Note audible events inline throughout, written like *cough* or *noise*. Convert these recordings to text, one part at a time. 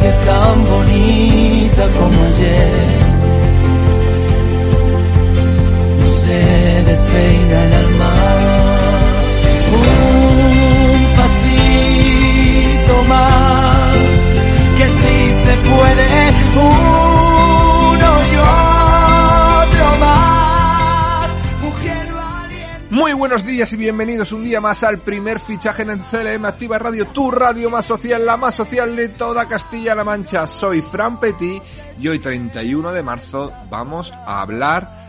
sigues tan bonita como ayer. No se despeina el alma. Un pasito más, que si se puede. Uno Muy buenos días y bienvenidos un día más al primer fichaje en el CLM Activa Radio, tu radio más social, la más social de toda Castilla-La Mancha. Soy Fran Petit y hoy 31 de marzo vamos a hablar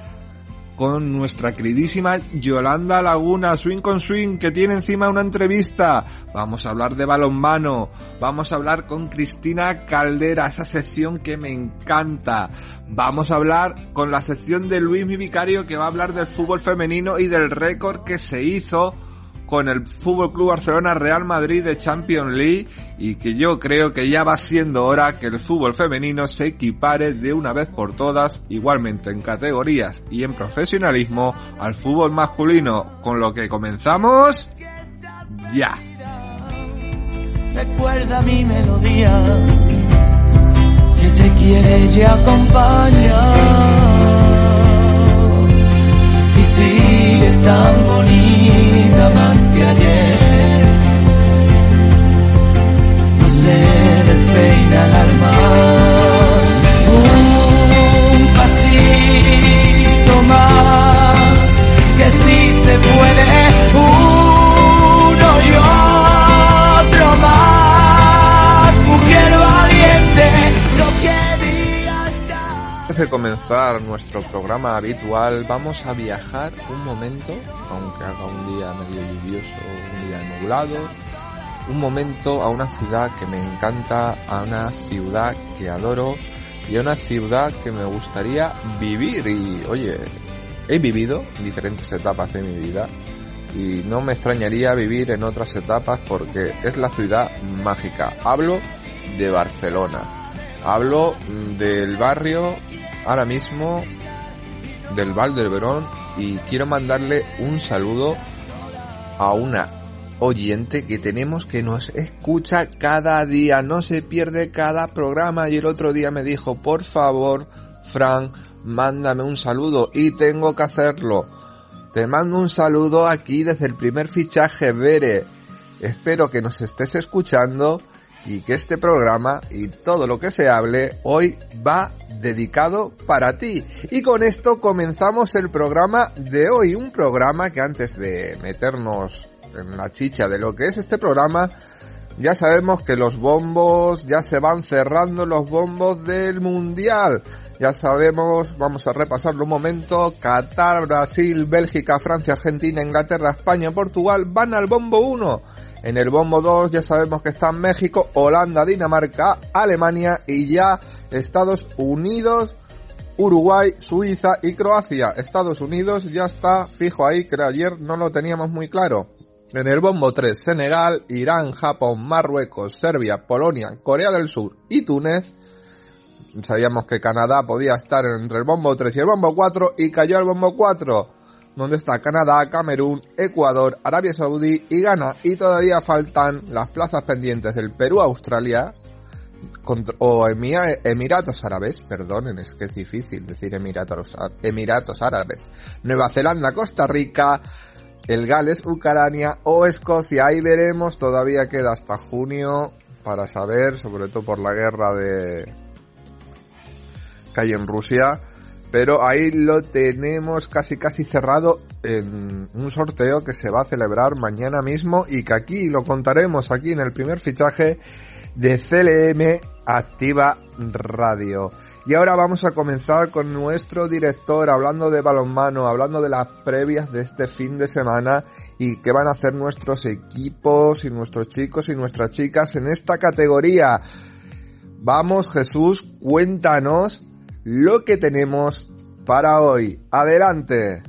con nuestra queridísima Yolanda Laguna, Swing con Swing, que tiene encima una entrevista. Vamos a hablar de balonmano, vamos a hablar con Cristina Caldera, esa sección que me encanta. Vamos a hablar con la sección de Luis Mi Vicario, que va a hablar del fútbol femenino y del récord que se hizo con el Fútbol Club Barcelona Real Madrid de Champions League y que yo creo que ya va siendo hora que el fútbol femenino se equipare de una vez por todas, igualmente en categorías y en profesionalismo, al fútbol masculino, con lo que comenzamos ya. Recuerda mi melodía. Tan bonita más que ayer. No se despeina el alma. Un pasito más que si se puede. Uno y otro más. Mujer valiente, diga está. Antes de comenzar nuestro programa habitual, vamos a viajar un momento, aunque haga un día medio lluvioso, un día nublado, un momento a una ciudad que me encanta, a una ciudad que adoro y a una ciudad que me gustaría vivir. Y oye, he vivido diferentes etapas de mi vida y no me extrañaría vivir en otras etapas porque es la ciudad mágica. Hablo de Barcelona. Hablo del barrio ahora mismo del Val del Verón y quiero mandarle un saludo a una oyente que tenemos que nos escucha cada día, no se pierde cada programa y el otro día me dijo, por favor, Fran, mándame un saludo y tengo que hacerlo. Te mando un saludo aquí desde el primer fichaje, Bere. Espero que nos estés escuchando y que este programa y todo lo que se hable hoy va dedicado para ti. Y con esto comenzamos el programa de hoy, un programa que antes de meternos en la chicha de lo que es este programa, ya sabemos que los bombos ya se van cerrando los bombos del mundial. Ya sabemos, vamos a repasarlo un momento, Qatar, Brasil, Bélgica, Francia, Argentina, Inglaterra, España, Portugal van al bombo 1. En el bombo 2 ya sabemos que están México, Holanda, Dinamarca, Alemania y ya Estados Unidos, Uruguay, Suiza y Croacia. Estados Unidos ya está fijo ahí, que ayer no lo teníamos muy claro. En el bombo 3, Senegal, Irán, Japón, Marruecos, Serbia, Polonia, Corea del Sur y Túnez. Sabíamos que Canadá podía estar entre el bombo 3 y el bombo 4 y cayó al bombo 4, donde está Canadá, Camerún, Ecuador, Arabia Saudí y Ghana. Y todavía faltan las plazas pendientes del Perú, Australia, o Emiratos Árabes, perdonen, es que es difícil decir Emiratos, Emiratos Árabes, Nueva Zelanda, Costa Rica, el Gales, Ucrania o Escocia. Ahí veremos, todavía queda hasta junio para saber, sobre todo por la guerra de que hay en Rusia. Pero ahí lo tenemos casi casi cerrado en un sorteo que se va a celebrar mañana mismo y que aquí lo contaremos aquí en el primer fichaje de CLM Activa Radio. Y ahora vamos a comenzar con nuestro director hablando de balonmano, hablando de las previas de este fin de semana y qué van a hacer nuestros equipos y nuestros chicos y nuestras chicas en esta categoría. Vamos Jesús, cuéntanos lo que tenemos para hoy. Adelante.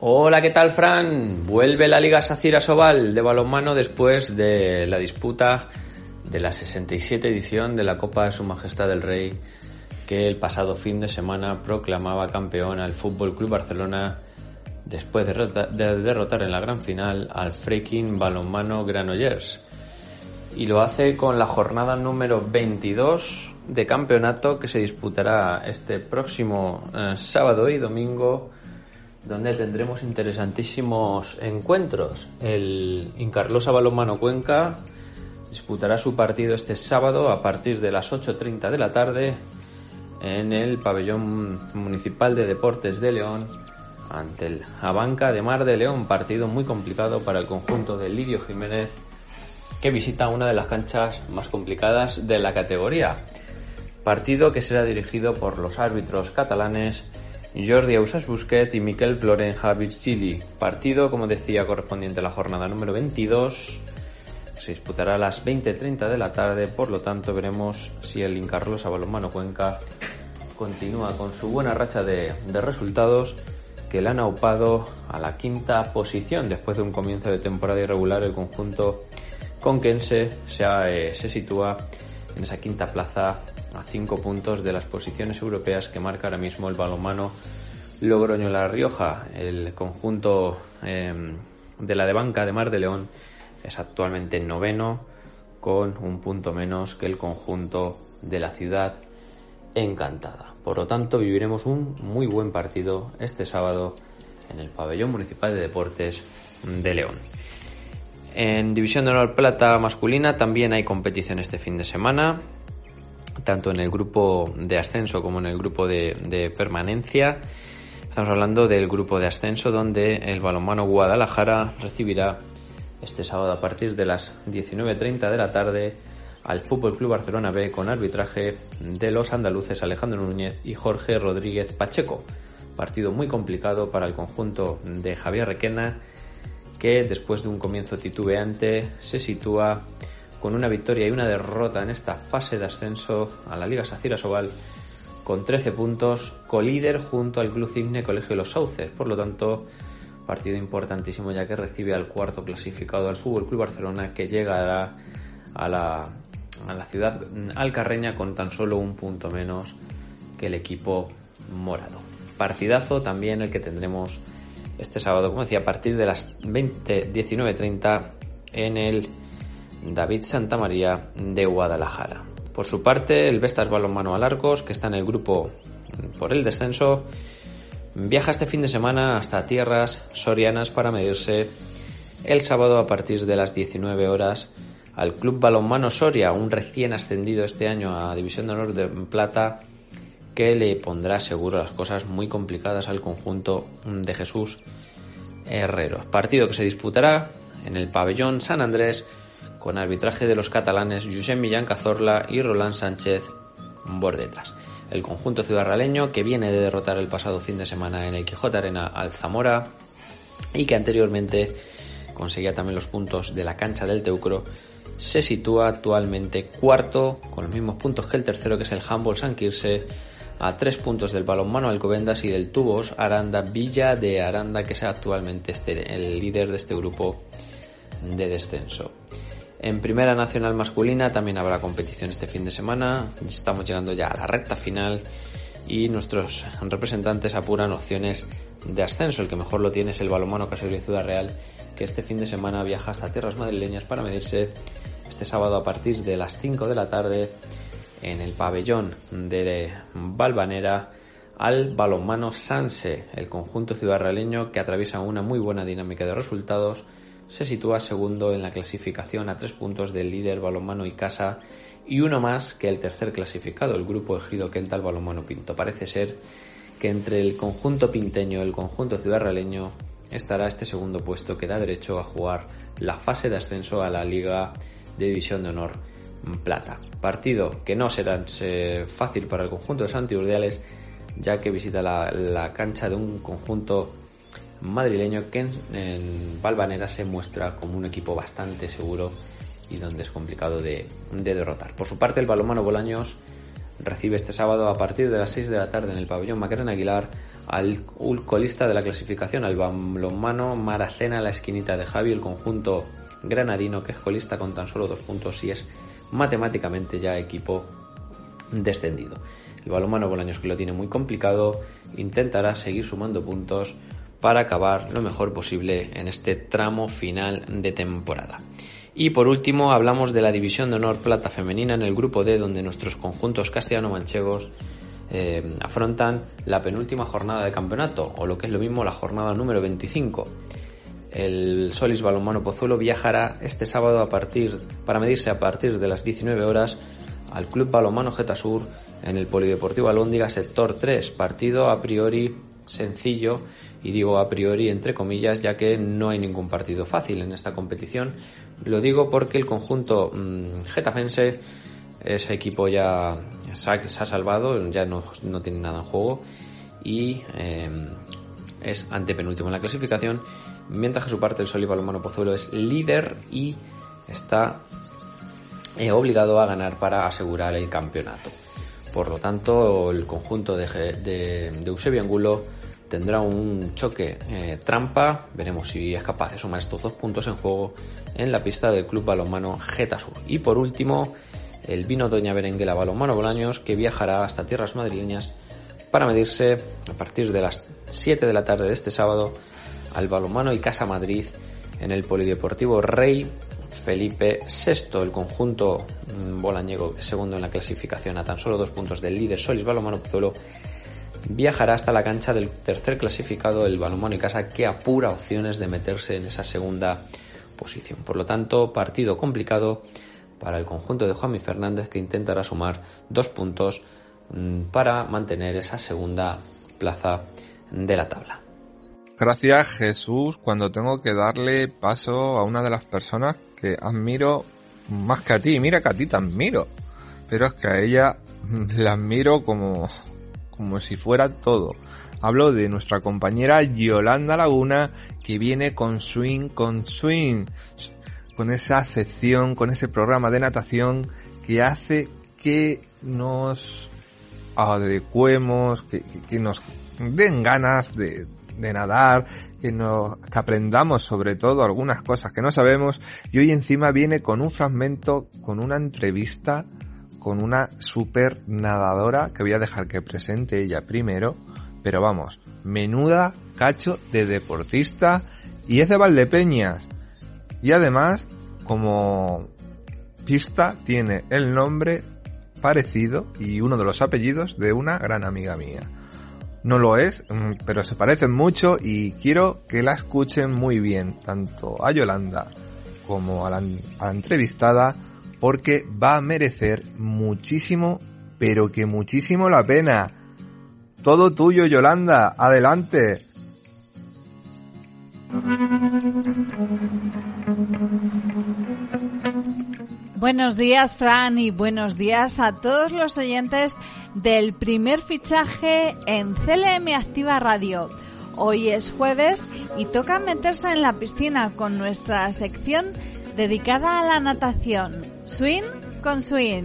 Hola, ¿qué tal Fran? Vuelve la Liga Sacira Sobal de balonmano después de la disputa de la 67 edición de la Copa de Su Majestad el Rey, que el pasado fin de semana proclamaba campeón al Fútbol Club Barcelona después de, derrotar en la gran final al Freaking Balonmano Granollers. Y lo hace con la jornada número 22 de campeonato que se disputará este próximo eh, sábado y domingo donde tendremos interesantísimos encuentros. El Incarlosa Balonmano Cuenca disputará su partido este sábado a partir de las 8.30 de la tarde en el pabellón municipal de deportes de León ante el Abanca de Mar de León, partido muy complicado para el conjunto de Lidio Jiménez que visita una de las canchas más complicadas de la categoría. Partido que será dirigido por los árbitros catalanes Jordi Ausas Busquet y Miquel Floren Chili. Partido, como decía, correspondiente a la jornada número 22 se disputará a las 20.30 de la tarde, por lo tanto veremos si el Incarlosa Balonmano Cuenca continúa con su buena racha de, resultados que le han aupado a la quinta posición. Después de un comienzo de temporada irregular el conjunto conquense se, eh, se sitúa en esa quinta plaza a cinco puntos de las posiciones europeas que marca ahora mismo el balonmano Logroño La Rioja el conjunto eh, de la de banca de Mar de León es actualmente noveno con un punto menos que el conjunto de la ciudad encantada. Por lo tanto, viviremos un muy buen partido este sábado en el pabellón municipal de deportes de León. En División de Honor Plata masculina también hay competición este fin de semana, tanto en el grupo de ascenso como en el grupo de, permanencia. Estamos hablando del grupo de ascenso donde el balonmano Guadalajara recibirá este sábado a partir de las 19.30 de la tarde al Fútbol Club Barcelona B con arbitraje de los andaluces Alejandro Núñez y Jorge Rodríguez Pacheco. Partido muy complicado para el conjunto de Javier Requena que después de un comienzo titubeante se sitúa con una victoria y una derrota en esta fase de ascenso a la Liga Sacira Sobal con 13 puntos, colíder junto al Club Cisne Colegio de los Sauces. Por lo tanto, partido importantísimo ya que recibe al cuarto clasificado al Fútbol Club Barcelona que llegará a la, a la ciudad alcarreña con tan solo un punto menos que el equipo morado. Partidazo también el que tendremos este sábado, como decía, a partir de las 20, 19.30 en el David Santa María de Guadalajara. Por su parte, el Vestas Balonmano Alarcos, que está en el grupo por el descenso, viaja este fin de semana hasta tierras sorianas para medirse el sábado a partir de las 19 horas al Club Balonmano Soria, un recién ascendido este año a División de Honor de Plata que le pondrá seguro las cosas muy complicadas al conjunto de Jesús Herrero. Partido que se disputará en el pabellón San Andrés con arbitraje de los catalanes Josep Millán Cazorla y Roland Sánchez Bordetas el conjunto ciudadraleño que viene de derrotar el pasado fin de semana en el Quijote Arena al Zamora y que anteriormente conseguía también los puntos de la cancha del Teucro, se sitúa actualmente cuarto con los mismos puntos que el tercero que es el Handball San Quirse a tres puntos del balonmano Alcobendas y del Tubos Aranda Villa de Aranda que es actualmente este, el líder de este grupo de descenso. En Primera Nacional Masculina también habrá competición este fin de semana. Estamos llegando ya a la recta final y nuestros representantes apuran opciones de ascenso. El que mejor lo tiene es el balonmano Caserio Ciudad Real, que este fin de semana viaja hasta tierras madrileñas para medirse este sábado a partir de las 5 de la tarde en el pabellón de Valvanera al balonmano Sanse, el conjunto ciudadraleño que atraviesa una muy buena dinámica de resultados, se sitúa segundo en la clasificación a tres puntos del líder balonmano y casa y uno más que el tercer clasificado, el grupo Ejido Quental Balonmano Pinto. Parece ser que entre el conjunto pinteño y el conjunto ciudadraleño estará este segundo puesto que da derecho a jugar la fase de ascenso a la Liga de División de Honor Plata. Partido que no será eh, fácil para el conjunto de Santi Urdiales, ya que visita la, cancha de un conjunto madrileño que en, Valvanera se muestra como un equipo bastante seguro y donde es complicado de, de derrotar. Por su parte, el balomano Bolaños recibe este sábado a partir de las 6 de la tarde en el pabellón Macarena Aguilar al colista de la clasificación, al balonmano Maracena, la esquinita de Javi, el conjunto granadino que es colista con tan solo dos puntos y es matemáticamente ya equipo descendido. El balonmano Bolaños que lo tiene muy complicado intentará seguir sumando puntos para acabar lo mejor posible en este tramo final de temporada. Y por último hablamos de la División de Honor Plata Femenina en el grupo D donde nuestros conjuntos castellano-manchegos eh, afrontan la penúltima jornada de campeonato o lo que es lo mismo la jornada número 25. El Solis Balonmano Pozuelo viajará este sábado a partir, para medirse a partir de las 19 horas al Club Balonmano Getasur en el Polideportivo Alóndiga Sector 3, partido a priori sencillo y digo a priori entre comillas ya que no hay ningún partido fácil en esta competición. Lo digo porque el conjunto mmm, getafense, ese equipo ya se ha, salvado, ya no, tiene nada en juego y em, es antepenúltimo en la clasificación, mientras que su parte el Sol y Balomano Pozuelo es líder y está eh, obligado a ganar para asegurar el campeonato. Por lo tanto, el conjunto de, de Eusebio Angulo tendrá un choque eh, trampa. Veremos si es capaz de sumar estos dos puntos en juego en la pista del Club Balonmano Getasur. Y por último, el vino Doña Berenguela Balonmano Bolaños que viajará hasta tierras madrileñas para medirse a partir de las 7 de la tarde de este sábado al Balonmano y Casa Madrid en el Polideportivo Rey Felipe VI, el conjunto mm, bolañego segundo en la clasificación a tan solo dos puntos del líder Solis Balonmano Pozuelo viajará hasta la cancha del tercer clasificado el Balonmano Casa que apura opciones de meterse en esa segunda posición. Por lo tanto, partido complicado para el conjunto de Juanmi Fernández que intentará sumar dos puntos mm, para mantener esa segunda plaza de la tabla. Gracias Jesús cuando tengo que darle paso a una de las personas que admiro más que a ti. Mira que a ti te admiro. Pero es que a ella la admiro como, como si fuera todo. Hablo de nuestra compañera Yolanda Laguna que viene con swing, con swing, con esa sección, con ese programa de natación que hace que nos adecuemos, que, nos den ganas de, nadar, que nos que aprendamos sobre todo algunas cosas que no sabemos y hoy encima viene con un fragmento, con una entrevista con una super nadadora que voy a dejar que presente ella primero, pero vamos, menuda cacho de deportista y es de Valdepeñas. Y además, como pista, tiene el nombre parecido y uno de los apellidos de una gran amiga mía. No lo es, mm, pero se parecen mucho y quiero que la escuchen muy bien, tanto a Yolanda como a la, a la entrevistada porque va a merecer muchísimo, pero que muchísimo la pena. Todo tuyo, Yolanda, adelante. Buenos días, Fran, y buenos días a todos los oyentes del primer fichaje en CLM Activa Radio. Hoy es jueves y toca meterse en la piscina con nuestra sección dedicada a la natación. Swing con swing.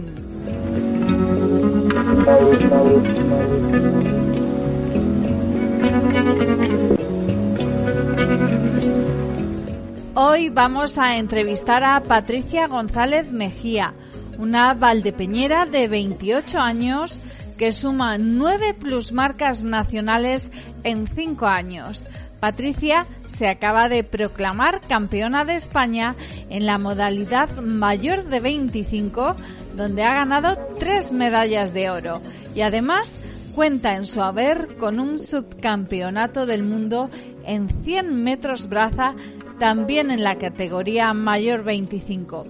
Hoy vamos a entrevistar a Patricia González Mejía, una valdepeñera de 28 años que suma nueve plusmarcas nacionales en cinco años. Patricia se acaba de proclamar campeona de España en la modalidad mayor de 25, donde ha ganado tres medallas de oro y además cuenta en su haber con un subcampeonato del mundo en 100 metros braza, también en la categoría mayor 25.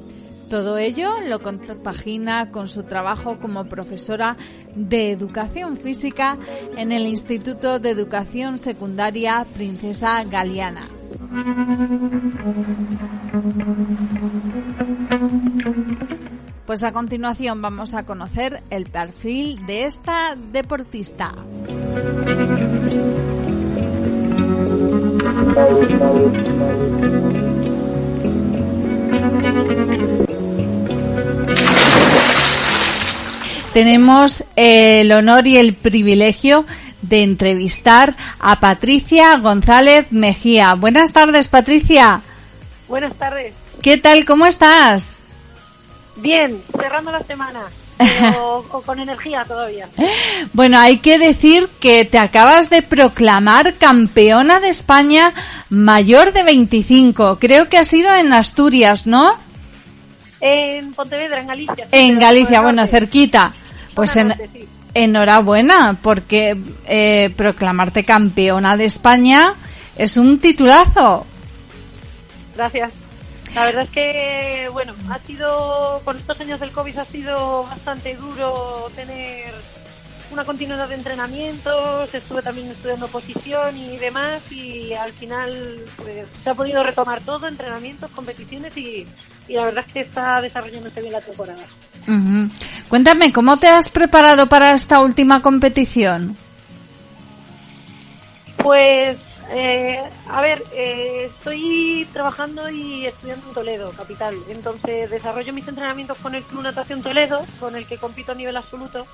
Todo ello lo compagina con su trabajo como profesora de educación física en el Instituto de Educación Secundaria Princesa Galeana. Pues a continuación vamos a conocer el perfil de esta deportista. Tenemos el honor y el privilegio de entrevistar a Patricia González Mejía. Buenas tardes, Patricia. Buenas tardes. ¿Qué tal? ¿Cómo estás? Bien, cerrando la semana. Pero *laughs* con energía todavía. *laughs* Bueno, hay que decir que te acabas de proclamar campeona de España mayor de 25. Creo que ha sido en Asturias, ¿no? En Pontevedra, en Galicia. En Galicia, bueno, cerquita. Pues en, enhorabuena, porque eh, proclamarte campeona de España es un titulazo. Gracias. La verdad es que, bueno, ha sido, con estos años del COVID ha sido bastante duro tener una continuidad de entrenamientos, estuve también estudiando posición y demás y al final pues se ha podido retomar todo, entrenamientos, competiciones y, y la verdad es que está desarrollándose bien la temporada. Cuéntame, ¿cómo te has preparado para esta última competición? Pues, eh, a ver, eh, estoy trabajando y estudiando en Toledo, capital. Entonces, desarrollo mis entrenamientos con el Club Natación Toledo, con el que compito a nivel absoluto.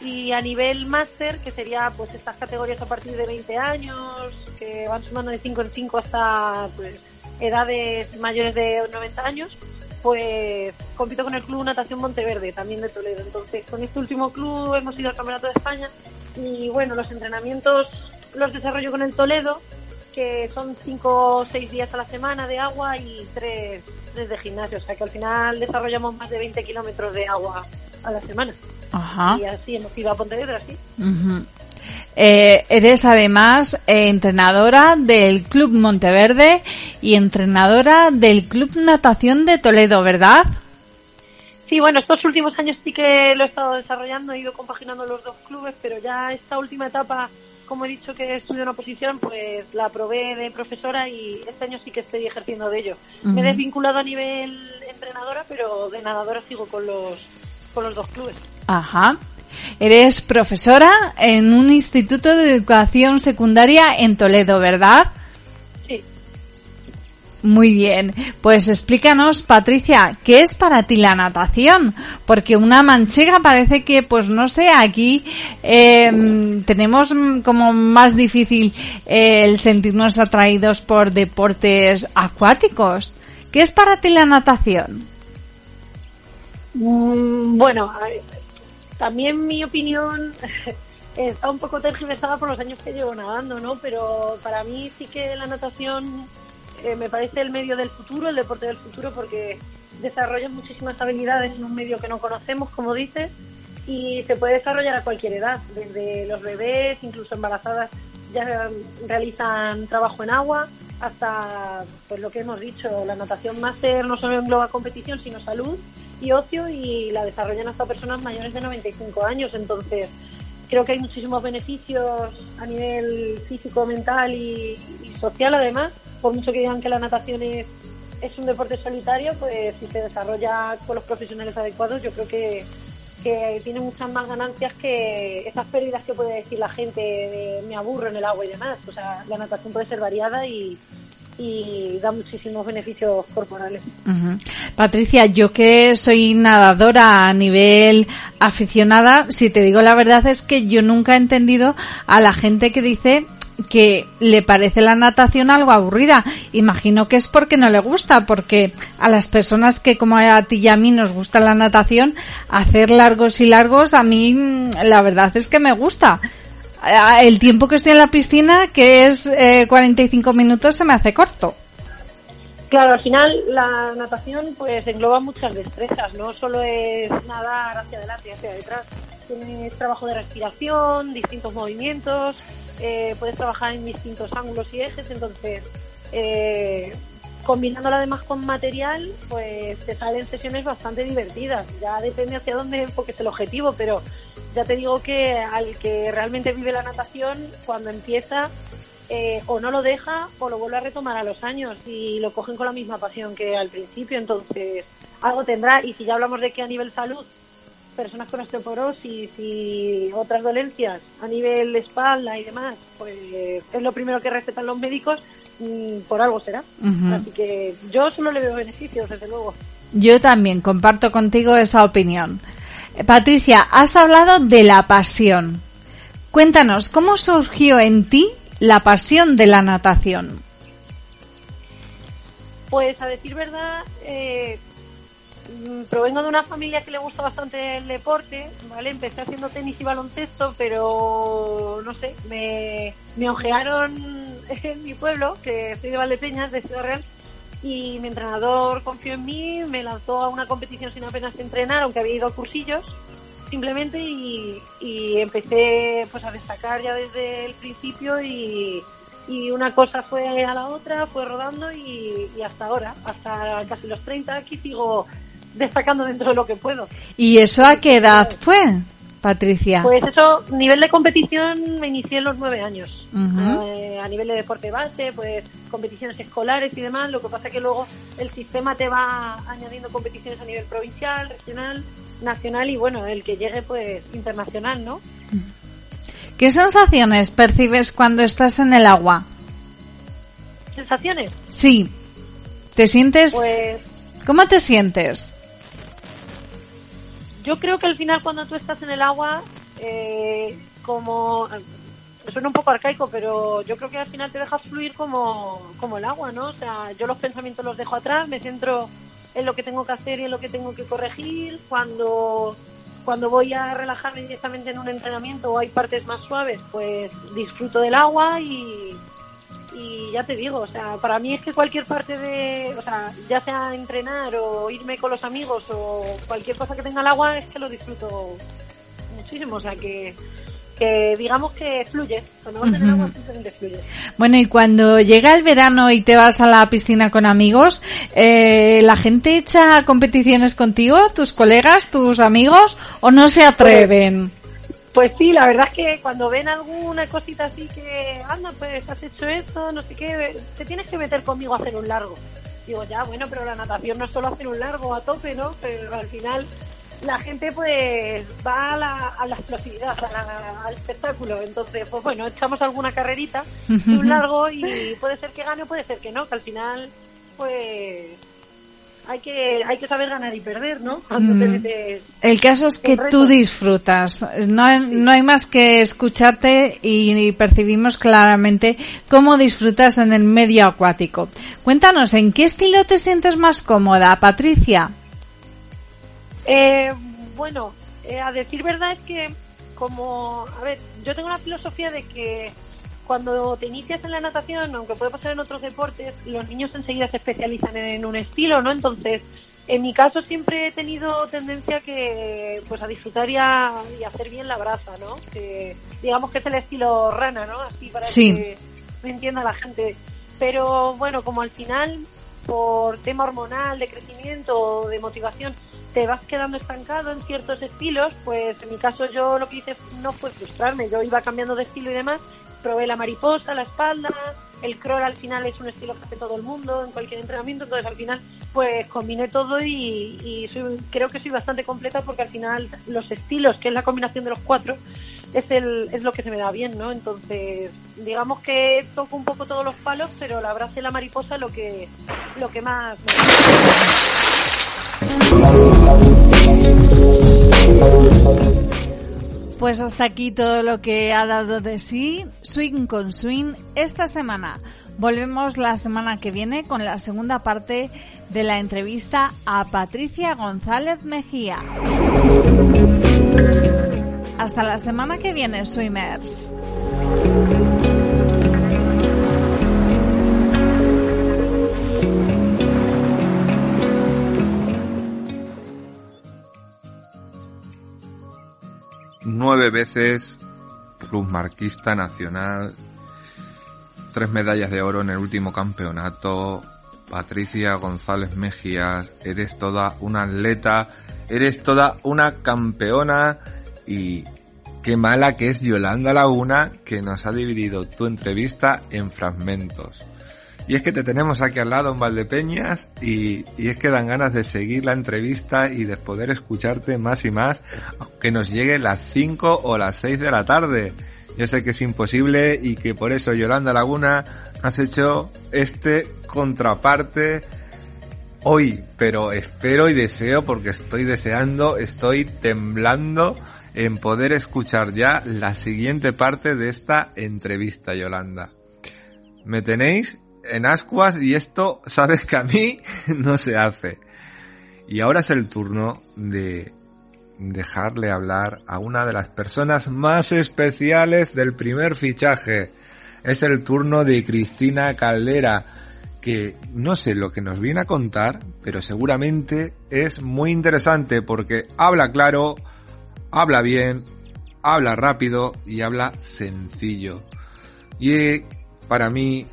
Y a nivel máster, que sería pues estas categorías a partir de 20 años, que van sumando de 5 en 5 hasta pues edades mayores de 90 años pues compito con el Club Natación Monteverde, también de Toledo. Entonces, con este último club hemos ido al Campeonato de España y bueno, los entrenamientos los desarrollo con el Toledo, que son cinco o seis días a la semana de agua y tres, de gimnasio. O sea que al final desarrollamos más de 20 kilómetros de agua a la semana. Ajá. Y así hemos ido a Pontevedra, sí. Eh, eres además eh, entrenadora del Club Monteverde y entrenadora del Club Natación de Toledo, ¿verdad? Sí, bueno, estos últimos años sí que lo he estado desarrollando, he ido compaginando los dos clubes, pero ya esta última etapa, como he dicho que estudio una posición, pues la probé de profesora y este año sí que estoy ejerciendo de ello. Me he desvinculado a nivel entrenadora, pero de nadadora sigo con los, con los dos clubes. Ajá. Eres profesora en un instituto de educación secundaria en Toledo, ¿verdad? Sí. Muy bien, pues explícanos, Patricia, ¿qué es para ti la natación? Porque una manchega parece que, pues no sé, aquí em, tenemos como más difícil eh, el sentirnos atraídos por deportes acuáticos. ¿Qué es para ti la natación? Mm, bueno, también mi opinión *laughs* está un poco tergiversada por los años que llevo nadando, ¿no? Pero para mí sí que la natación eh, me parece el medio del futuro, el deporte del futuro, porque desarrolla muchísimas habilidades en un medio que no conocemos, como dices, y se puede desarrollar a cualquier edad, desde los bebés, incluso embarazadas, ya realizan trabajo en agua, hasta pues lo que hemos dicho, la natación máster no solo engloba competición, sino salud y ocio y la desarrollan hasta personas mayores de 95 años. Entonces, creo que hay muchísimos beneficios a nivel físico, mental y, social además. Por mucho que digan que la natación es, es un deporte solitario, pues si se desarrolla con los profesionales adecuados, yo creo que, que tiene muchas más ganancias que esas pérdidas que puede decir la gente de me aburro en el agua y demás. O sea, la natación puede ser variada y, y da muchísimos beneficios corporales. Patricia, yo que soy nadadora a nivel aficionada, si te digo la verdad es que yo nunca he entendido a la gente que dice que le parece la natación algo aburrida. Imagino que es porque no le gusta, porque a las personas que como a ti y a mí nos gusta la natación, hacer largos y largos, a mí la verdad es que me gusta. el tiempo que estoy en la piscina, que es eh, 45 minutos, se me hace corto. Claro, al final la natación pues engloba muchas destrezas, no solo es nadar hacia adelante y hacia detrás, tienes trabajo de respiración, distintos movimientos, eh, puedes trabajar en distintos ángulos y ejes, entonces eh, combinándola además con material, pues te salen sesiones bastante divertidas. Ya depende hacia dónde enfoques el objetivo, pero ya te digo que al que realmente vive la natación, cuando empieza, eh, o no lo deja o lo vuelve a retomar a los años y lo cogen con la misma pasión que al principio, entonces algo tendrá. Y si ya hablamos de que a nivel salud, personas con osteoporosis y otras dolencias a nivel espalda y demás, pues es lo primero que recetan los médicos, mm, por algo será. Así que yo solo le veo beneficios, desde luego. Yo también comparto contigo esa opinión. Eh, Patricia, has hablado de la pasión. Cuéntanos, ¿cómo surgió en ti la pasión de la natación? Pues a decir verdad, eh, mm, provengo de una familia que le gusta bastante el deporte, ¿vale? Empecé haciendo tenis y baloncesto, pero no sé, me, me ojearon *laughs* en mi pueblo, que soy de Valdepeñas, de Ciudad Real, y mi entrenador confió en mí, me lanzó a una competición sin apenas entrenar, aunque había ido a cursillos, simplemente y, y empecé pues a destacar ya desde el principio y, y una cosa fue a la otra, fue rodando y, y hasta ahora, hasta casi los 30 aquí sigo destacando dentro de lo que puedo. ¿Y eso a qué edad fue, Patricia? Pues eso, nivel de competición me inicié en los nueve años. Ujú. Eh, a nivel de deporte base, pues competiciones escolares y demás. Lo que pasa que luego el sistema te va añadiendo competiciones a nivel provincial, regional, nacional y bueno, el que llegue pues internacional, ¿no? ¿Qué sensaciones percibes cuando estás en el agua? ¿Sensaciones? Sí. ¿Te sientes? Pues ¿Cómo te sientes? yo creo que al final cuando tú estás en el agua, eh, como suena un poco arcaico, pero yo creo que al final te dejas fluir como, como el agua, ¿no? O sea, yo los pensamientos los dejo atrás, me centro en lo que tengo que hacer y en lo que tengo que corregir. Cuando, cuando voy a relajarme directamente en un entrenamiento o hay partes más suaves, pues disfruto del agua y, y ya te digo, o sea, para mí es que cualquier parte de, o sea, ya sea entrenar o irme con los amigos o cualquier cosa que tenga el agua, es que lo disfruto muchísimo, o sea, que, que digamos que fluye, cuando vas en el agua simplemente fluye. Bueno, y cuando llega el verano y te vas a la piscina con amigos, eh, ¿la gente echa competiciones contigo, tus colegas, tus amigos, o no se atreven? Pues sí, la verdad es que cuando ven alguna cosita así que, anda, pues has hecho esto, no sé qué, te tienes que meter conmigo a hacer un largo. Digo, ya, bueno, pero la natación no es solo hacer un largo a tope, ¿no? Pero al final la gente pues va a la, a la explosividad, a la- al espectáculo. Entonces, pues bueno, echamos alguna carrerita de un largo y puede ser que gane o puede ser que no, que al final pues hay que, hay que saber ganar y perder, ¿no? *laughs* Te Mm. El caso es que tú disfrutas. No, hay- no hay más que escucharte y, y percibimos claramente cómo disfrutas en el medio acuático. Cuéntanos, ¿en qué estilo te sientes más cómoda, Patricia? Eh, bueno, eh, a decir verdad es que como, a ver, yo tengo la filosofía de que cuando te inicias en la natación, aunque puede pasar en otros deportes, los niños enseguida se especializan en un estilo, ¿no? Entonces, en mi caso siempre he tenido tendencia que, pues a disfrutar y a, y a hacer bien la brasa, ¿no? Que, digamos que es el estilo rana, ¿no? Así para Sí. que me entienda la gente. Pero bueno, como al final, por tema hormonal, de crecimiento, de motivación, te vas quedando estancado en ciertos estilos, pues en mi caso yo lo que hice no fue frustrarme, yo iba cambiando de estilo y demás, probé la mariposa, la espalda, el crawl al final es un estilo que hace todo el mundo en cualquier entrenamiento, entonces al final pues combiné todo y, creo que soy bastante completa porque al final los estilos, que es la combinación de los cuatro, es, el, es lo que se me da bien, ¿no? Entonces, digamos que toco un poco todos los palos, pero la brasa y la mariposa es lo que, lo que más me Pues hasta aquí todo lo que ha dado de sí Swing con Swing esta semana. Volvemos la semana que viene con la segunda parte de la entrevista a Patricia González Mejía. Hasta la semana que viene, Swimmers. Nueve veces marquista nacional, tres medallas de oro en el último campeonato. Patricia González Mejías, eres toda una atleta, eres toda una campeona y qué mala que es Yolanda Laguna que nos ha dividido tu entrevista en fragmentos. Y es que te tenemos aquí al lado en Valdepeñas y, y es que dan ganas de seguir la entrevista y de poder escucharte más y más, aunque nos llegue las 5 o las 6 de la tarde. Yo sé que es imposible y que por eso Yolanda Laguna has hecho este contraparte hoy, pero espero y deseo porque estoy deseando, estoy temblando en poder escuchar ya la siguiente parte de esta entrevista, Yolanda. Me tenéis en ascuas y esto sabes que a mí *laughs* no se hace. Y ahora es el turno de dejarle hablar a una de las personas más especiales del primer fichaje. Es el turno de Cristina Caldera, que no sé lo que nos viene a contar, pero seguramente es muy interesante porque habla claro, habla bien, habla rápido y habla sencillo. Y para mí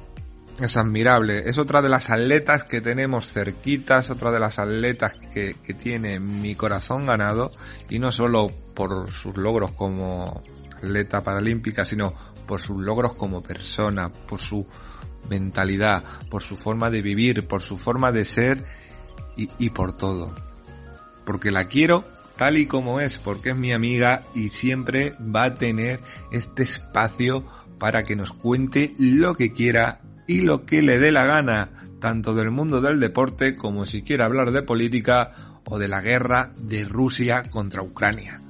es admirable. Es otra de las atletas que tenemos cerquitas, otra de las atletas que, tiene mi corazón ganado y no solo por sus logros como atleta paralímpica, sino por sus logros como persona, por su mentalidad, por su forma de vivir, por su forma de ser y por todo. Porque la quiero tal y como es, porque es mi amiga y siempre va a tener este espacio para que nos cuente lo que quiera y lo que le dé la gana, tanto del mundo del deporte como si quiere hablar de política o de la guerra de Rusia contra Ucrania.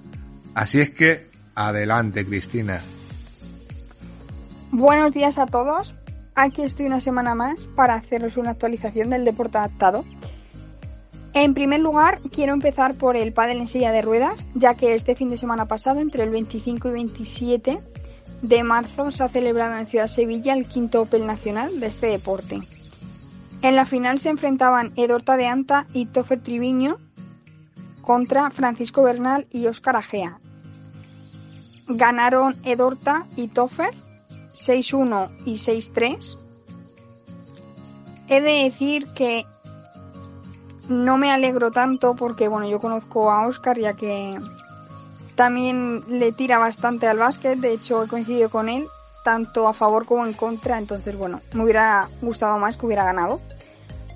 Así es que, adelante Cristina. Buenos días a todos. Aquí estoy una semana más para haceros una actualización del deporte adaptado. En primer lugar, quiero empezar por el pádel en silla de ruedas, ya que este fin de semana pasado, entre el 25 y 27, de marzo se ha celebrado en Ciudad Sevilla el quinto Open Nacional de este deporte. En la final se enfrentaban Edorta de Anta y Toffer Triviño contra Francisco Bernal y Óscar Agea. Ganaron Edorta y Toffer 6-1 y 6-3. He de decir que no me alegro tanto porque bueno, yo conozco a Óscar ya que también le tira bastante al básquet, de hecho he coincidido con él, tanto a favor como en contra, entonces bueno, me hubiera gustado más que hubiera ganado.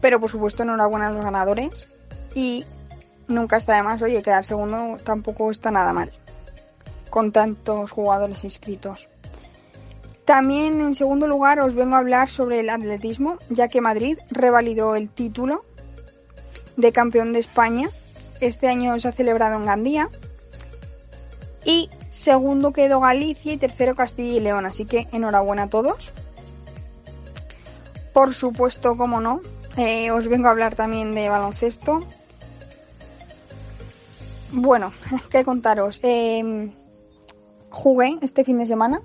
Pero por supuesto enhorabuena a los ganadores y nunca está de más, oye, quedar segundo tampoco está nada mal, con tantos jugadores inscritos. También en segundo lugar os vengo a hablar sobre el atletismo, ya que Madrid revalidó el título de campeón de España. Este año se ha celebrado en Gandía y segundo quedó Galicia y tercero Castilla y León. Así que enhorabuena a todos. Por supuesto, como no, eh, os vengo a hablar también de baloncesto. Bueno, *laughs* qué contaros. Em, jugué este fin de semana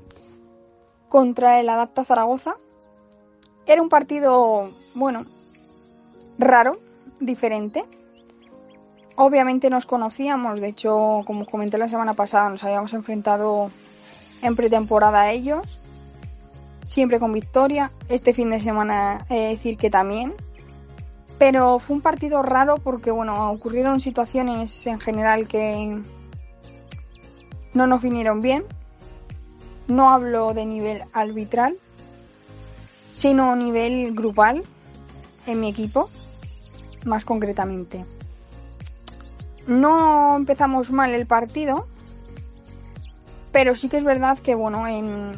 contra el Adapta Zaragoza. Era un partido, bueno, raro, diferente. Obviamente nos conocíamos, de hecho, como comenté la semana pasada, nos habíamos enfrentado en pretemporada a ellos, siempre con victoria. Este fin de semana he de decir que también. Pero fue un partido raro porque, bueno, ocurrieron situaciones en general que no nos vinieron bien. No hablo de nivel arbitral, sino nivel grupal en mi equipo, más concretamente. No empezamos mal el partido, pero sí que es verdad que, bueno, en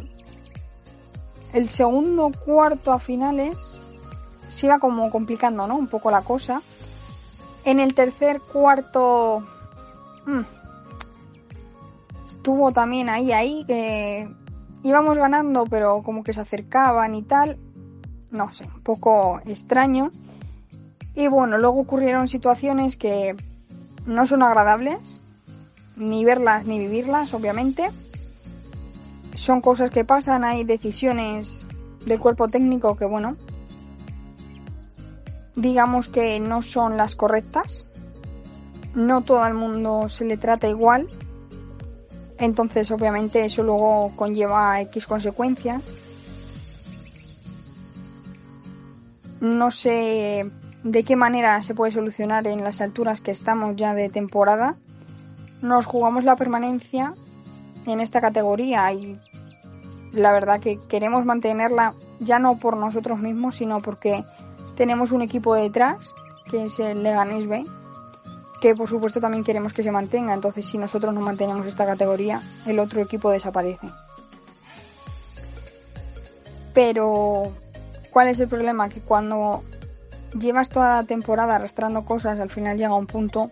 el segundo cuarto a finales se iba como complicando, ¿no? Un poco la cosa. En el tercer cuarto mmm, estuvo también ahí, ahí, que íbamos ganando, pero como que se acercaban y tal. No sé, un poco extraño. Y bueno, luego ocurrieron situaciones que no son agradables, ni verlas ni vivirlas, obviamente. Son cosas que pasan, hay decisiones del cuerpo técnico que, bueno, digamos que no son las correctas. No todo el mundo se le trata igual. Entonces, obviamente, eso luego conlleva X consecuencias. No sé de qué manera se puede solucionar en las alturas que estamos ya de temporada. Nos jugamos la permanencia en esta categoría y la verdad que queremos mantenerla ya no por nosotros mismos, sino porque tenemos un equipo detrás, que es el Leganés B, que por supuesto también queremos que se mantenga. Entonces, si nosotros no mantenemos esta categoría, el otro equipo desaparece. Pero, ¿cuál es el problema? Que cuando llevas toda la temporada arrastrando cosas, al final llega un punto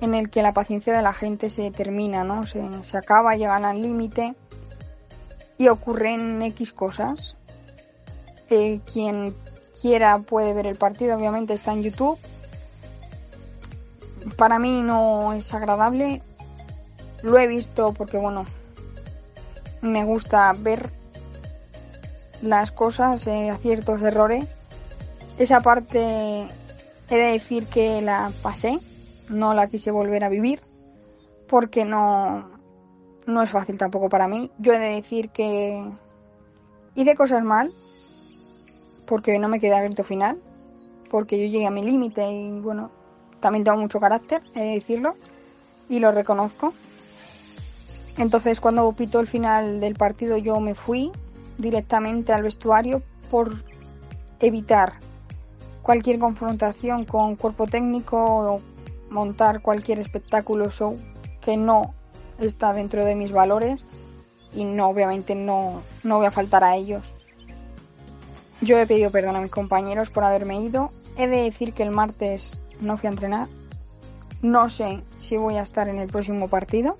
en el que la paciencia de la gente se termina, ¿no? Se, se acaba, llegan al límite y ocurren X cosas. Eh, quien quiera puede ver el partido, obviamente está en YouTube. Para mí no es agradable. Lo he visto porque, bueno, me gusta ver las cosas, eh, aciertos, errores. Esa parte he de decir que la pasé, no la quise volver a vivir porque no, no es fácil tampoco para mí. Yo he de decir que hice cosas mal, porque no me quedé abierto final, porque yo llegué a mi límite y bueno, también tengo mucho carácter, he de decirlo, y lo reconozco. Entonces cuando pitó el final del partido yo me fui directamente al vestuario por evitar cualquier confrontación con cuerpo técnico o montar cualquier espectáculo show que no está dentro de mis valores y no obviamente no, no voy a faltar a ellos. Yo he pedido perdón a mis compañeros por haberme ido. He de decir que el martes no fui a entrenar. No sé si voy a estar en el próximo partido,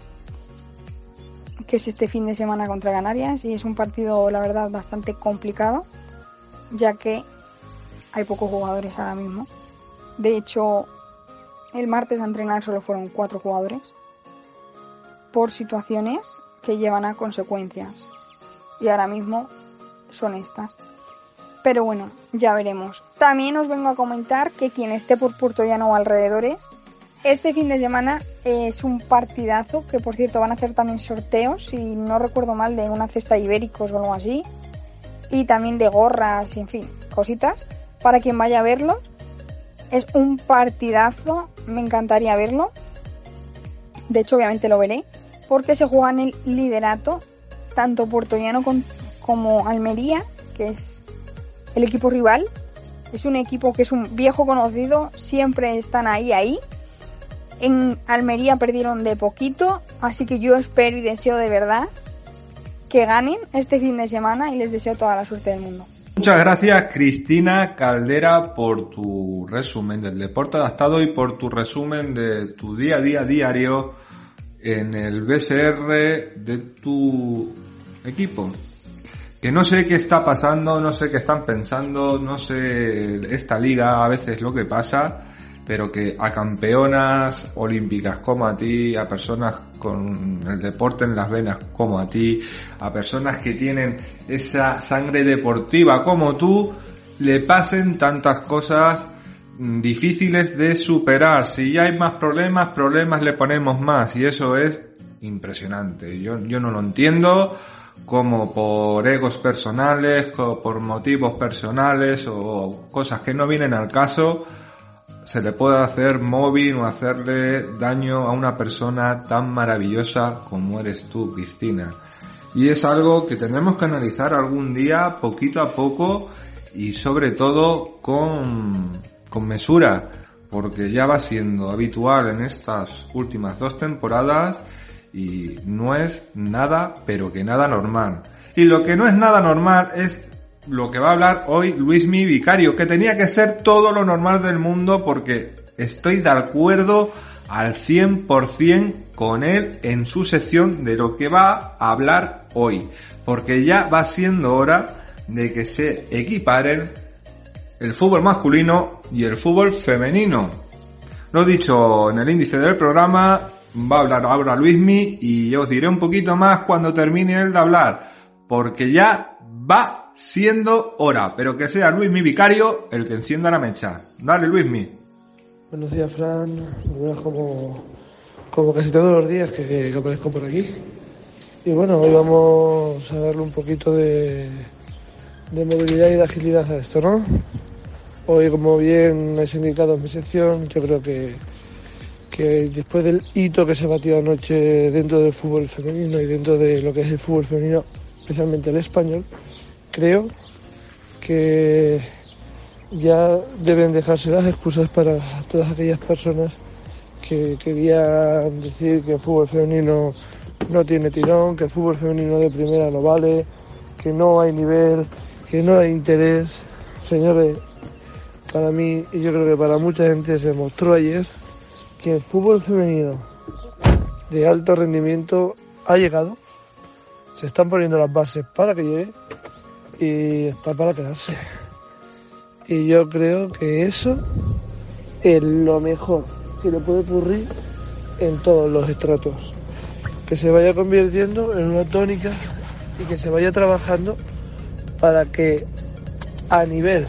que es este fin de semana contra Canarias, y es un partido, la verdad, bastante complicado, ya que hay pocos jugadores ahora mismo. De hecho, el martes a entrenar solo fueron cuatro jugadores, por situaciones que llevan a consecuencias. Y ahora mismo son estas. Pero bueno, ya veremos. También os vengo a comentar que quien esté por Puerto Llano o alrededores, este fin de semana es un partidazo, que por cierto van a hacer también sorteos, si no recuerdo mal, de una cesta ibéricos o algo así. Y también de gorras, en fin, cositas. Para quien vaya a verlo. Es un partidazo, me encantaría verlo. De hecho, obviamente lo veré. Porque se juega en el liderato, tanto Puerto Llano como Almería, que es el equipo rival. Es un equipo que es un viejo conocido, siempre están ahí, ahí. En Almería perdieron de poquito, así que yo espero y deseo de verdad que ganen este fin de semana y les deseo toda la suerte del mundo. Muchas gracias Cristina Caldera por tu resumen del deporte adaptado y por tu resumen de tu día a día diario en el BSR de tu equipo. Que no sé qué está pasando, no sé qué están pensando, no sé esta liga a veces lo que pasa, pero que a campeonas olímpicas como a ti, a personas con el deporte en las venas como a ti, a personas que tienen esa sangre deportiva como tú, le pasen tantas cosas difíciles de superar. Si ya hay más problemas, problemas le ponemos más y eso es impresionante. Yo, yo no lo entiendo como por egos personales, por motivos personales o cosas que no vienen al caso, se le puede hacer móvil o hacerle daño a una persona tan maravillosa como eres tú, Cristina. Y es algo que tendremos que analizar algún día, poquito a poco, y sobre todo con, con mesura, porque ya va siendo habitual en estas últimas dos temporadas y no es nada, pero que nada normal. Y lo que no es nada normal es lo que va a hablar hoy Luis Mi Vicario, que tenía que ser todo lo normal del mundo porque estoy de acuerdo al 100% con él en su sección de lo que va a hablar hoy. Porque ya va siendo hora de que se equiparen el fútbol masculino y el fútbol femenino. Lo dicho en el índice del programa, va a hablar ahora Luismi y yo os diré un poquito más cuando termine él de hablar, porque ya va siendo hora, pero que sea Luismi Vicario el que encienda la mecha. Dale Luismi. Buenos días Fran, como, como casi todos los días que, que aparezco por aquí. Y bueno, hoy vamos a darle un poquito de, de movilidad y de agilidad a esto, ¿no? Hoy, como bien has indicado en mi sección, yo creo que, que después del hito que se batió anoche dentro del fútbol femenino y dentro de lo que es el fútbol femenino, especialmente el español, creo que ya deben dejarse las excusas para todas aquellas personas que querían decir que el fútbol femenino no tiene tirón, que el fútbol femenino de primera no vale, que no hay nivel, que no hay interés. Señores, para mí y yo creo que para mucha gente se mostró ayer que el fútbol femenino de alto rendimiento ha llegado, se están poniendo las bases para que llegue y está para quedarse. Y yo creo que eso es lo mejor que le puede ocurrir en todos los estratos. Que se vaya convirtiendo en una tónica y que se vaya trabajando para que a nivel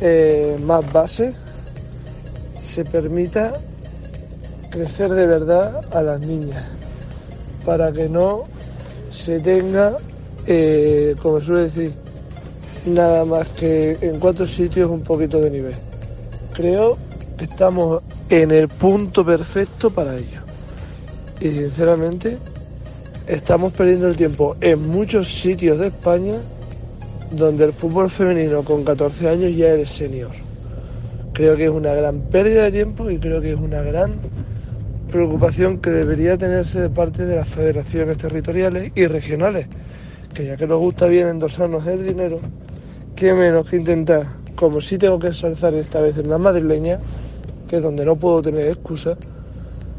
eh, más base se permita crecer de verdad a las niñas, para que no se tenga, eh, como suele decir, nada más que en cuatro sitios un poquito de nivel. Creo estamos en el punto perfecto para ello. Y sinceramente, estamos perdiendo el tiempo en muchos sitios de España donde el fútbol femenino con 14 años ya es senior. Creo que es una gran pérdida de tiempo y creo que es una gran preocupación que debería tenerse de parte de las federaciones territoriales y regionales, que ya que nos gusta bien endosarnos el dinero, qué menos que intentar, como sí tengo que ensalzar esta vez en la madrileña, que es donde no puedo tener excusa,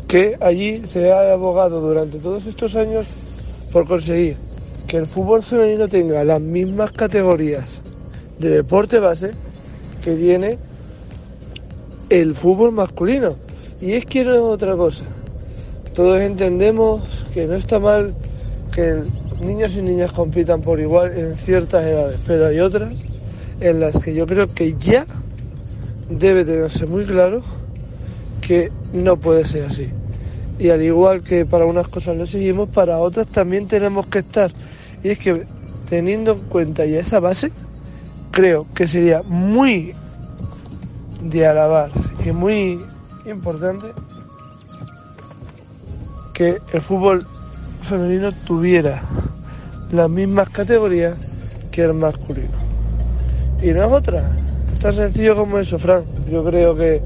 que allí se ha abogado durante todos estos años por conseguir que el fútbol femenino tenga las mismas categorías de deporte base que tiene el fútbol masculino. Y es que no es otra cosa. Todos entendemos que no está mal que niños y niñas compitan por igual en ciertas edades, pero hay otras en las que yo creo que ya debe tenerse muy claro que no puede ser así. Y al igual que para unas cosas lo seguimos, para otras también tenemos que estar y es que teniendo en cuenta ya esa base, creo que sería muy de alabar y muy importante que el fútbol femenino tuviera las mismas categorías que el masculino. Y no es otra, es tan sencillo como eso, Fran. Yo creo que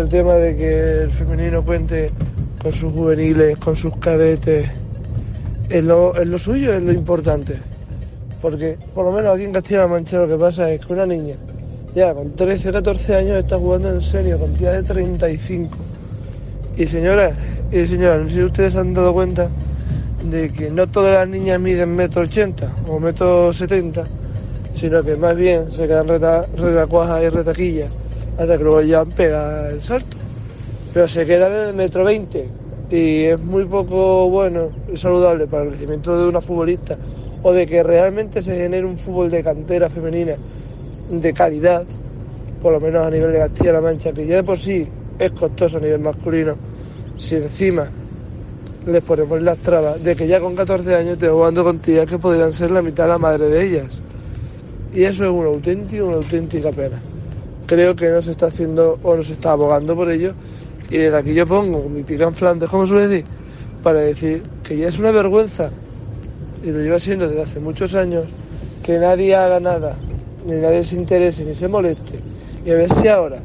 el tema de que el femenino cuente con sus juveniles, con sus cadetes, es lo, lo suyo, es lo importante. Porque por lo menos aquí en Castilla-La Mancha lo que pasa es que una niña ya con 13 14 años está jugando en serio, con tía de 35. Y señoras y señores, no sé si ustedes han dado cuenta de que no todas las niñas miden metro ochenta o metro setenta, sino que más bien se quedan retacuajas y retaquillas hasta que luego ya pega el salto. Pero se quedan en el metro veinte y es muy poco bueno y saludable para el crecimiento de una futbolista o de que realmente se genere un fútbol de cantera femenina de calidad, por lo menos a nivel de Castilla-La Mancha, que ya de por sí es costoso a nivel masculino, si encima les ponemos las trabas de que ya con 14 años te jugando con tías que podrían ser la mitad de la madre de ellas. Y eso es una auténtica, una auténtica pena. Creo que no se está haciendo o no se está abogando por ello y desde aquí yo pongo mi pica en Flandes, como suele decir, para decir que ya es una vergüenza, y lo lleva siendo desde hace muchos años, que nadie haga nada, ni nadie se interese, ni se moleste. Y a ver si ahora,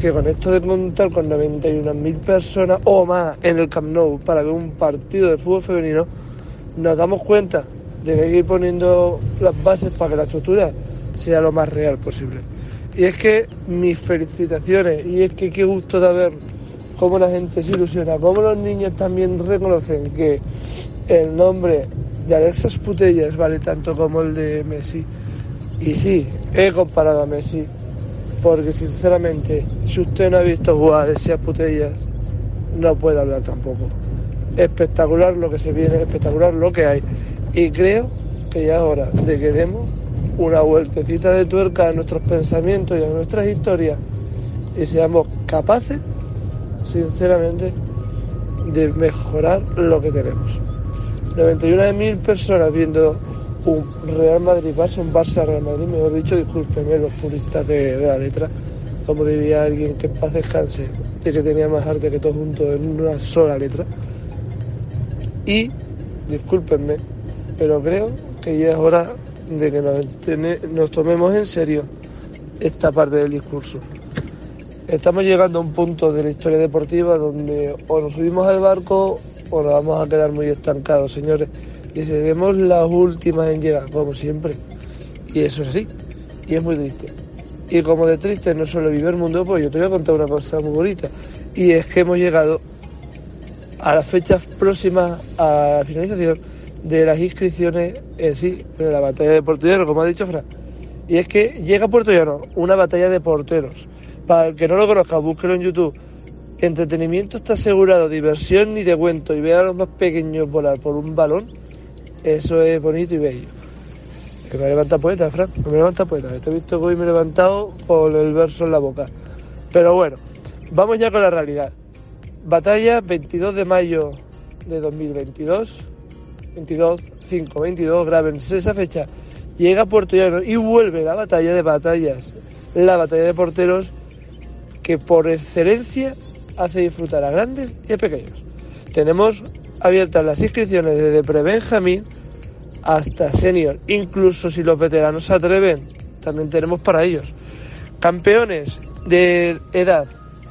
que con esto de contar con 91.000 personas o más en el Camp Nou para ver un partido de fútbol femenino, nos damos cuenta de que hay que ir poniendo las bases para que la estructura sea lo más real posible. Y es que mis felicitaciones, y es que qué gusto de haber cómo la gente se ilusiona, cómo los niños también reconocen que el nombre de Alexas Putellas vale tanto como el de Messi. Y sí, he comparado a Messi, porque sinceramente, si usted no ha visto jugar a esas Putellas, no puede hablar tampoco. Espectacular lo que se viene, espectacular lo que hay. Y creo que ya es hora de que demos una vueltecita de tuerca a nuestros pensamientos y a nuestras historias y seamos capaces, sinceramente, de mejorar lo que tenemos. 91.000 personas viendo un Real Madrid Barça, un Barça Real Madrid, mejor dicho, discúlpenme los puristas de, la letra, como diría alguien que en paz descanse, de que tenía más arte que todo junto en una sola letra. Y, discúlpenme, pero creo que ya es hora de que nos, tomemos en serio esta parte del discurso. Estamos llegando a un punto de la historia deportiva donde o nos subimos al barco o nos vamos a quedar muy estancados, señores. Y seremos las últimas en llegar, como siempre. Y eso es así. Y es muy triste. Y como de triste no solo vive el mundo, pues yo te voy a contar una cosa muy bonita. Y es que hemos llegado a las fechas próximas a la finalización de las inscripciones en sí, de la batalla de Llano, como ha dicho Fran. Y es que llega a Puerto Llano una batalla de porteros. Para el que no lo conozca, búsquelo en YouTube. Entretenimiento está asegurado, diversión ni de cuento. Y ver a los más pequeños volar por un balón, eso es bonito y bello. Que me levanta poeta, Fran, me levanta poeta. Te he visto que hoy me he levantado con el verso en la boca. Pero bueno, vamos ya con la realidad. Batalla 22 de mayo de 2022. 22, 5, 22, grábense esa fecha. Llega Puerto Llano y vuelve la batalla de batallas. La batalla de porteros que por excelencia hace disfrutar a grandes y a pequeños. Tenemos abiertas las inscripciones desde pre-Benjamín hasta senior. Incluso si los veteranos se atreven, también tenemos para ellos. Campeones de edad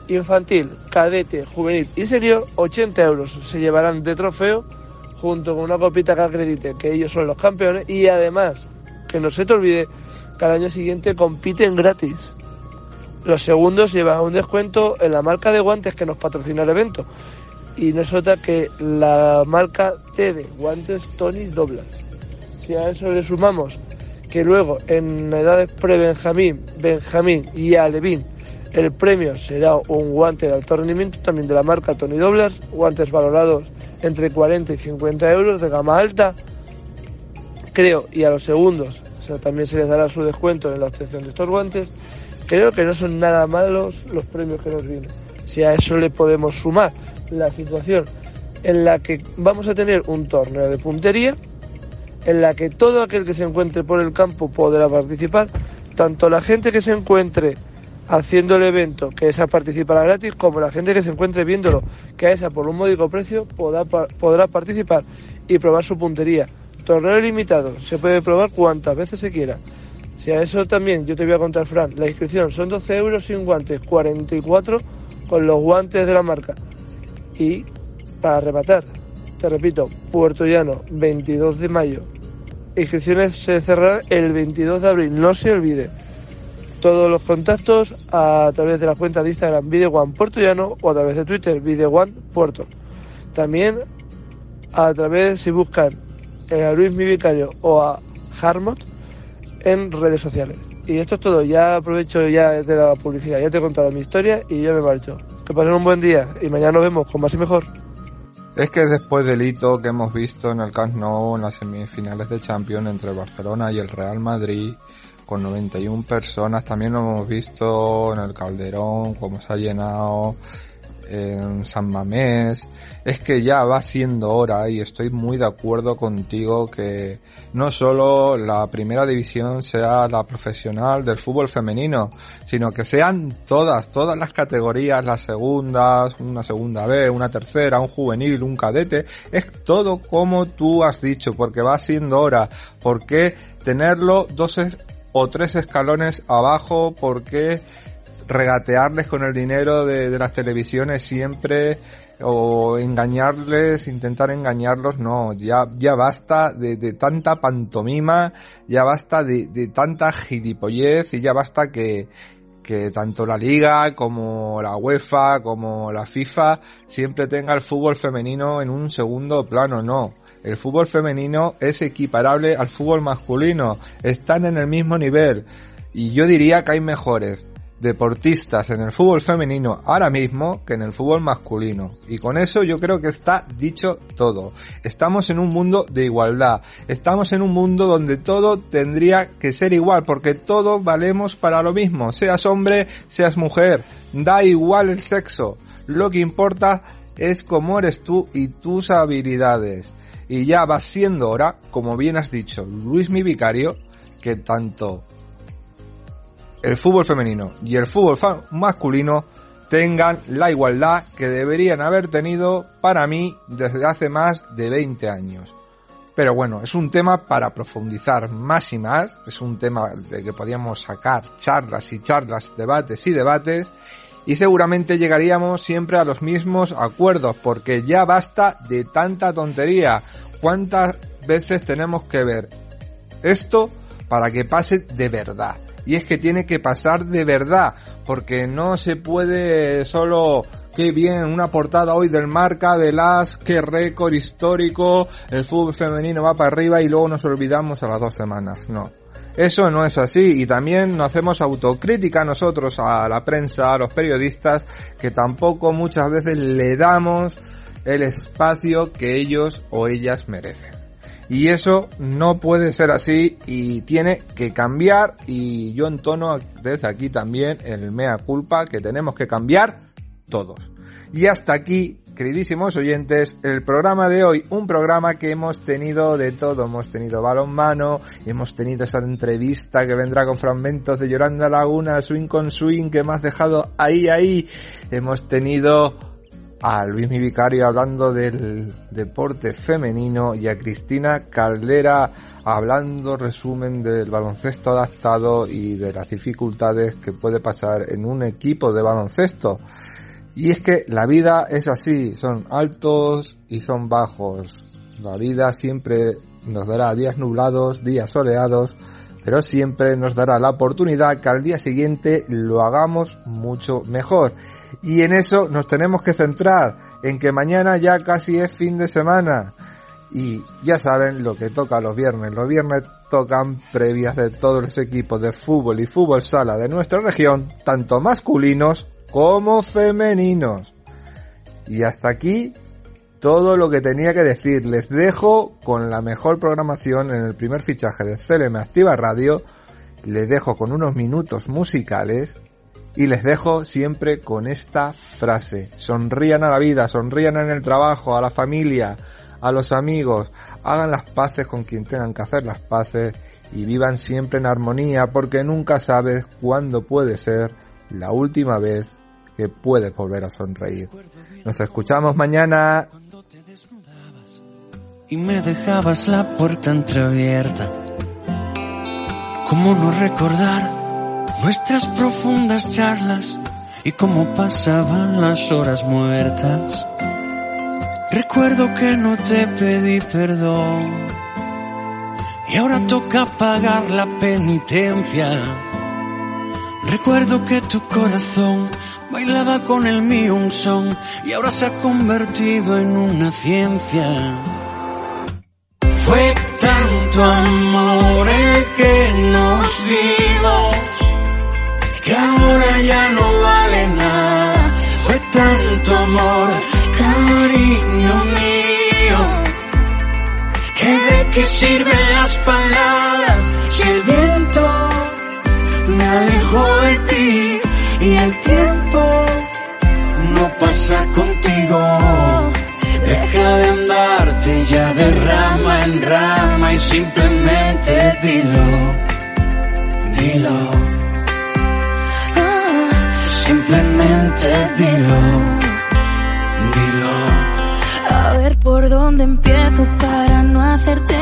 infantil, cadete, juvenil y senior, 80 euros se llevarán de trofeo junto con una copita que acredite que ellos son los campeones y además, que no se te olvide, que al año siguiente compiten gratis. Los segundos llevan un descuento en la marca de guantes que nos patrocina el evento. Y no es otra que la marca TD, guantes Tony Doblas. Si a eso le sumamos que luego en edades pre-Benjamín, Benjamín y Alevín el premio será un guante de alto rendimiento también de la marca Tony Doblers, guantes valorados entre 40 y 50 euros de gama alta, creo, y a los segundos o sea, también se les dará su descuento en la obtención de estos guantes, creo que no son nada malos los premios que nos vienen. Si a eso le podemos sumar la situación en la que vamos a tener un torneo de puntería, en la que todo aquel que se encuentre por el campo podrá participar, tanto la gente que se encuentre haciendo el evento, que esa participará gratis, como la gente que se encuentre viéndolo, que a esa por un módico precio podrá, podrá participar y probar su puntería. Torneo limitado, se puede probar cuantas veces se quiera. Si a eso también yo te voy a contar, Fran, la inscripción son 12 euros sin guantes, 44 con los guantes de la marca. Y para rematar, te repito, Puerto Llano, 22 de mayo. Inscripciones se cerrarán el 22 de abril, no se olvide. Todos los contactos a través de la cuenta de Instagram Video One o a través de Twitter Video Puerto. También a través, si buscan eh, a Luis Mi Vicario o a Harmot en redes sociales. Y esto es todo, ya aprovecho ya de la publicidad, ya te he contado mi historia y yo me marcho. Que pasen un buen día y mañana nos vemos con más y mejor. Es que después del hito que hemos visto en el Camp Nou en las semifinales de Champions entre el Barcelona y el Real Madrid, con 91 personas, también lo hemos visto en el Calderón, cómo se ha llenado en San Mamés. Es que ya va siendo hora y estoy muy de acuerdo contigo que no solo la primera división sea la profesional del fútbol femenino, sino que sean todas, todas las categorías, las segundas, una segunda B, una tercera, un juvenil, un cadete, es todo como tú has dicho, porque va siendo hora. ¿Por qué tenerlo dos o tres escalones abajo? ¿Por qué regatearles con el dinero de, de las televisiones siempre o engañarles, intentar engañarlos, no, ya, ya basta de, de tanta pantomima, ya basta de, de tanta gilipollez y ya basta que, que tanto la liga como la UEFA como la FIFA siempre tenga el fútbol femenino en un segundo plano, no. El fútbol femenino es equiparable al fútbol masculino, están en el mismo nivel y yo diría que hay mejores. deportistas en el fútbol femenino ahora mismo que en el fútbol masculino. Y con eso yo creo que está dicho todo. Estamos en un mundo de igualdad. Estamos en un mundo donde todo tendría que ser igual porque todos valemos para lo mismo. Seas hombre, seas mujer. Da igual el sexo. Lo que importa es cómo eres tú y tus habilidades. Y ya va siendo hora, como bien has dicho, Luis mi vicario, que tanto el fútbol femenino y el fútbol masculino tengan la igualdad que deberían haber tenido para mí desde hace más de 20 años. Pero bueno, es un tema para profundizar más y más, es un tema de que podíamos sacar charlas y charlas, debates y debates, y seguramente llegaríamos siempre a los mismos acuerdos, porque ya basta de tanta tontería. ¿Cuántas veces tenemos que ver esto para que pase de verdad? y es que tiene que pasar de verdad, porque no se puede solo qué bien, una portada hoy del marca, de las, qué récord histórico, el fútbol femenino va para arriba y luego nos olvidamos a las dos semanas, no. Eso no es así y también nos hacemos autocrítica nosotros a la prensa, a los periodistas, que tampoco muchas veces le damos el espacio que ellos o ellas merecen. Y eso no puede ser así y tiene que cambiar y yo entono desde aquí también el mea culpa que tenemos que cambiar todos. Y hasta aquí, queridísimos oyentes, el programa de hoy, un programa que hemos tenido de todo, hemos tenido balonmano, hemos tenido esa entrevista que vendrá con fragmentos de Llorando Laguna, swing con swing que me has dejado ahí, ahí, hemos tenido a Luis Mi Vicario hablando del deporte femenino y a Cristina Caldera hablando resumen del baloncesto adaptado y de las dificultades que puede pasar en un equipo de baloncesto. Y es que la vida es así, son altos y son bajos. La vida siempre nos dará días nublados, días soleados, pero siempre nos dará la oportunidad que al día siguiente lo hagamos mucho mejor. Y en eso nos tenemos que centrar, en que mañana ya casi es fin de semana. Y ya saben lo que toca los viernes. Los viernes tocan previas de todos los equipos de fútbol y fútbol sala de nuestra región, tanto masculinos como femeninos. Y hasta aquí todo lo que tenía que decir. Les dejo con la mejor programación en el primer fichaje de CLM Activa Radio. Les dejo con unos minutos musicales y les dejo siempre con esta frase. Sonrían a la vida, sonrían en el trabajo, a la familia, a los amigos, hagan las paces con quien tengan que hacer las paces y vivan siempre en armonía porque nunca sabes cuándo puede ser la última vez que puedes volver a sonreír. Nos escuchamos mañana. Y me dejabas la puerta entreabierta. ¿Cómo no recordar? nuestras profundas charlas y cómo pasaban las horas muertas. Recuerdo que no te pedí perdón y ahora toca pagar la penitencia. Recuerdo que tu corazón bailaba con el mío un son y ahora se ha convertido en una ciencia. Fue tanto amor el que nos dimos que ahora ya no vale nada. Fue tanto amor, cariño mío, que de qué sirven simplemente dilo, dilo. Simplemente dilo, dilo. A ver por dónde empiezo para no hacerte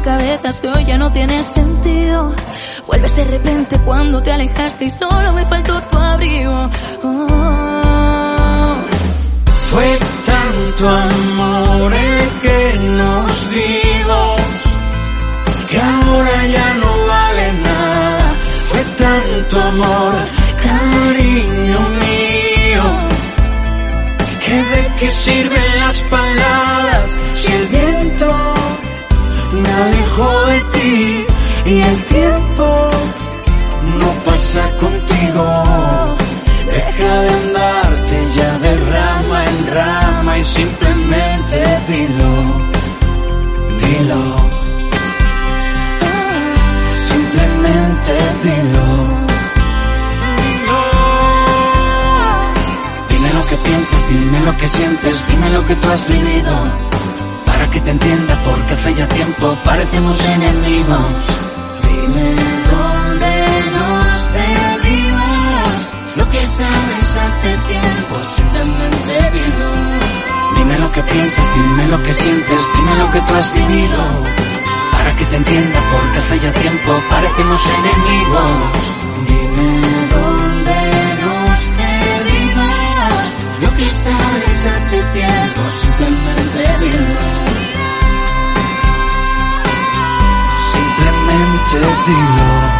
rompecabezas que hoy ya no tiene sentido. Vuelves de repente cuando te alejaste y solo me faltó tu abrigo. Oh. Fue tanto amor el que nos dimos que ahora ya no vale nada. Fue tanto amor, cariño mío, que de qué sirven las palabras si el me alejó de ti y el tiempo no pasa contigo? Deja de andarte ya de rama en rama y simplemente parecemos enemigos. Dime dónde nos perdimos, lo que sabes hace tiempo, simplemente dilo. Dime lo que piensas, dime lo que sientes, dime lo que tú has vivido. Para que te entienda, porque hace ya tiempo parecemos enemigos. Dime dónde nos perdimos, lo que sabes hace tiempo, simplemente dilo. Simplemente dilo.